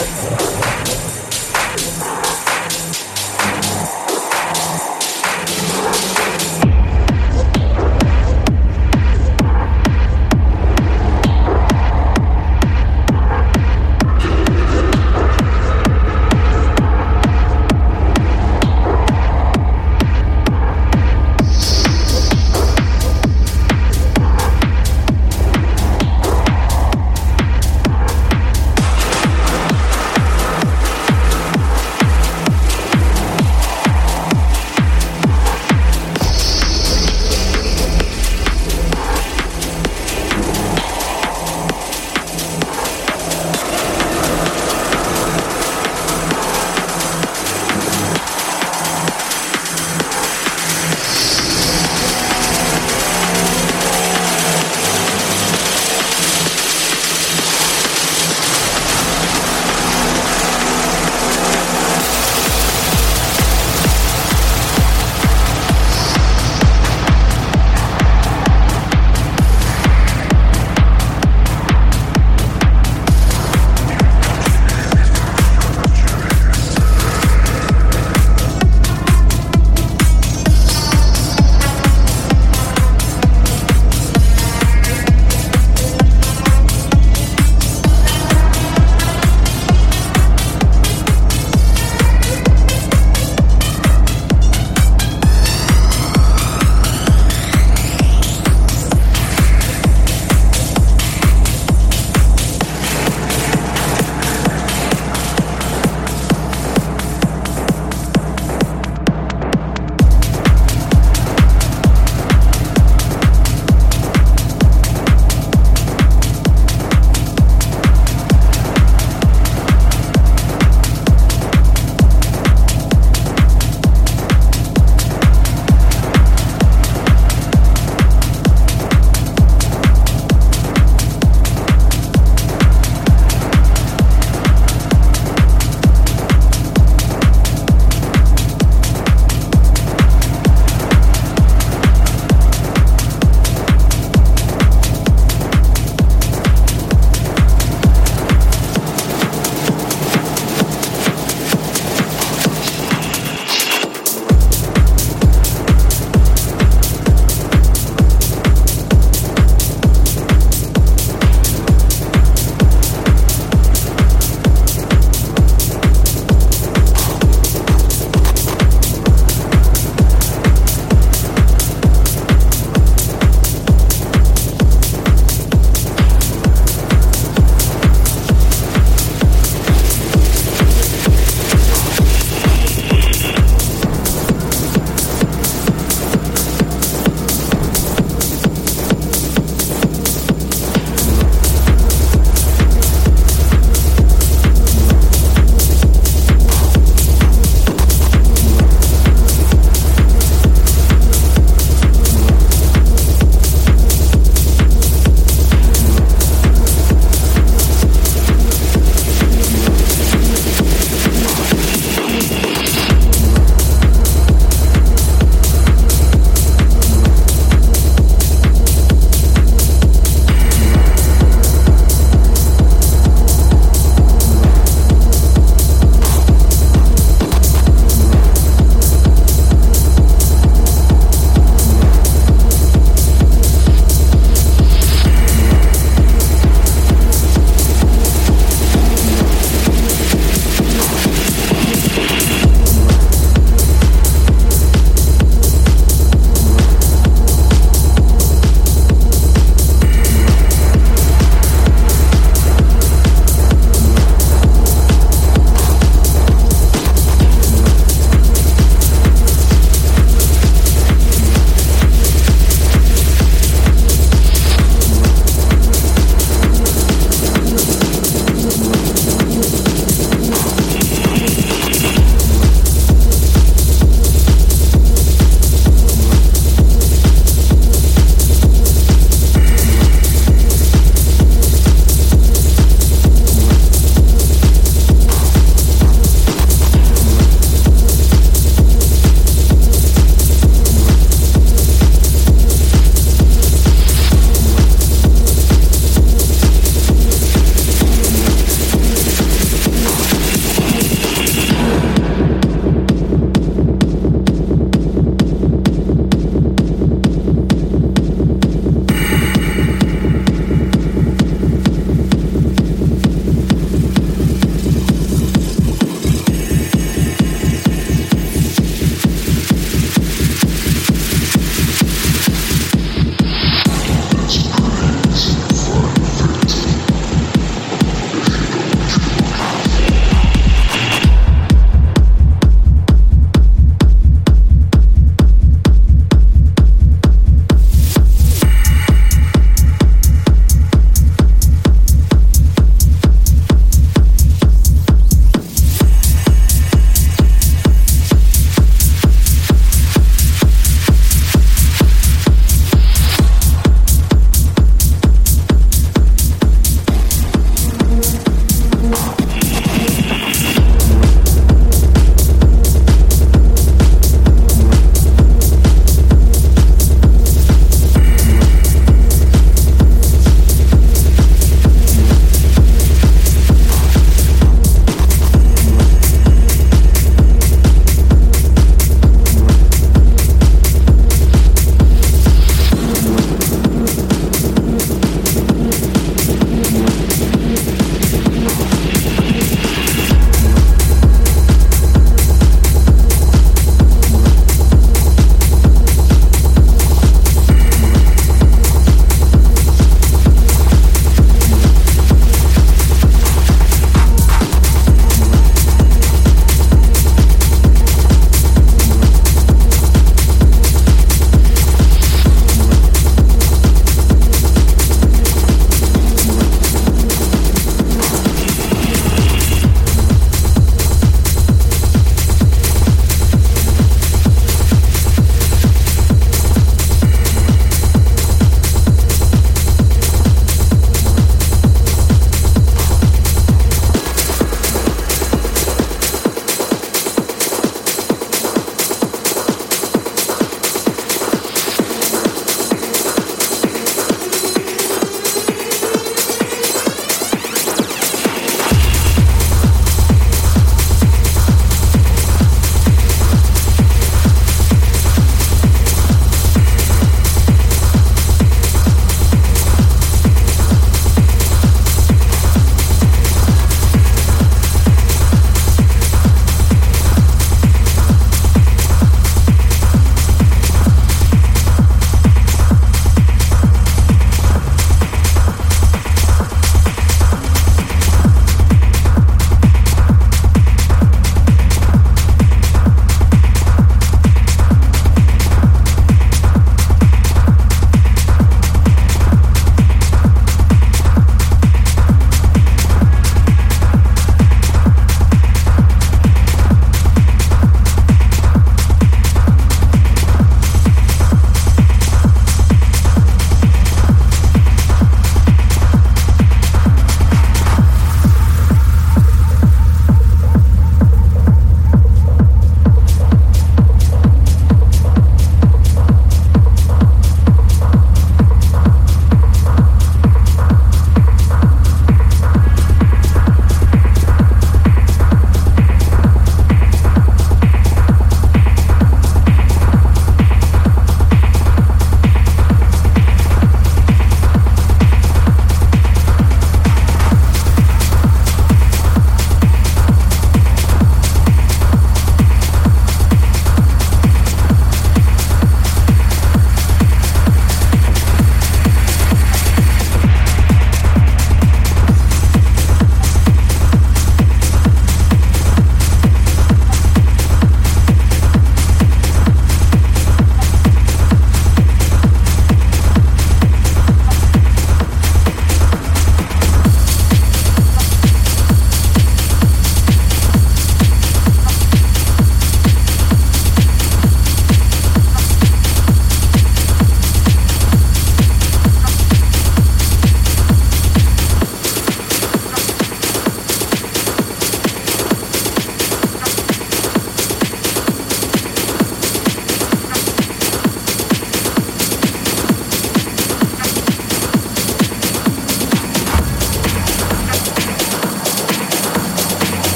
Let's go.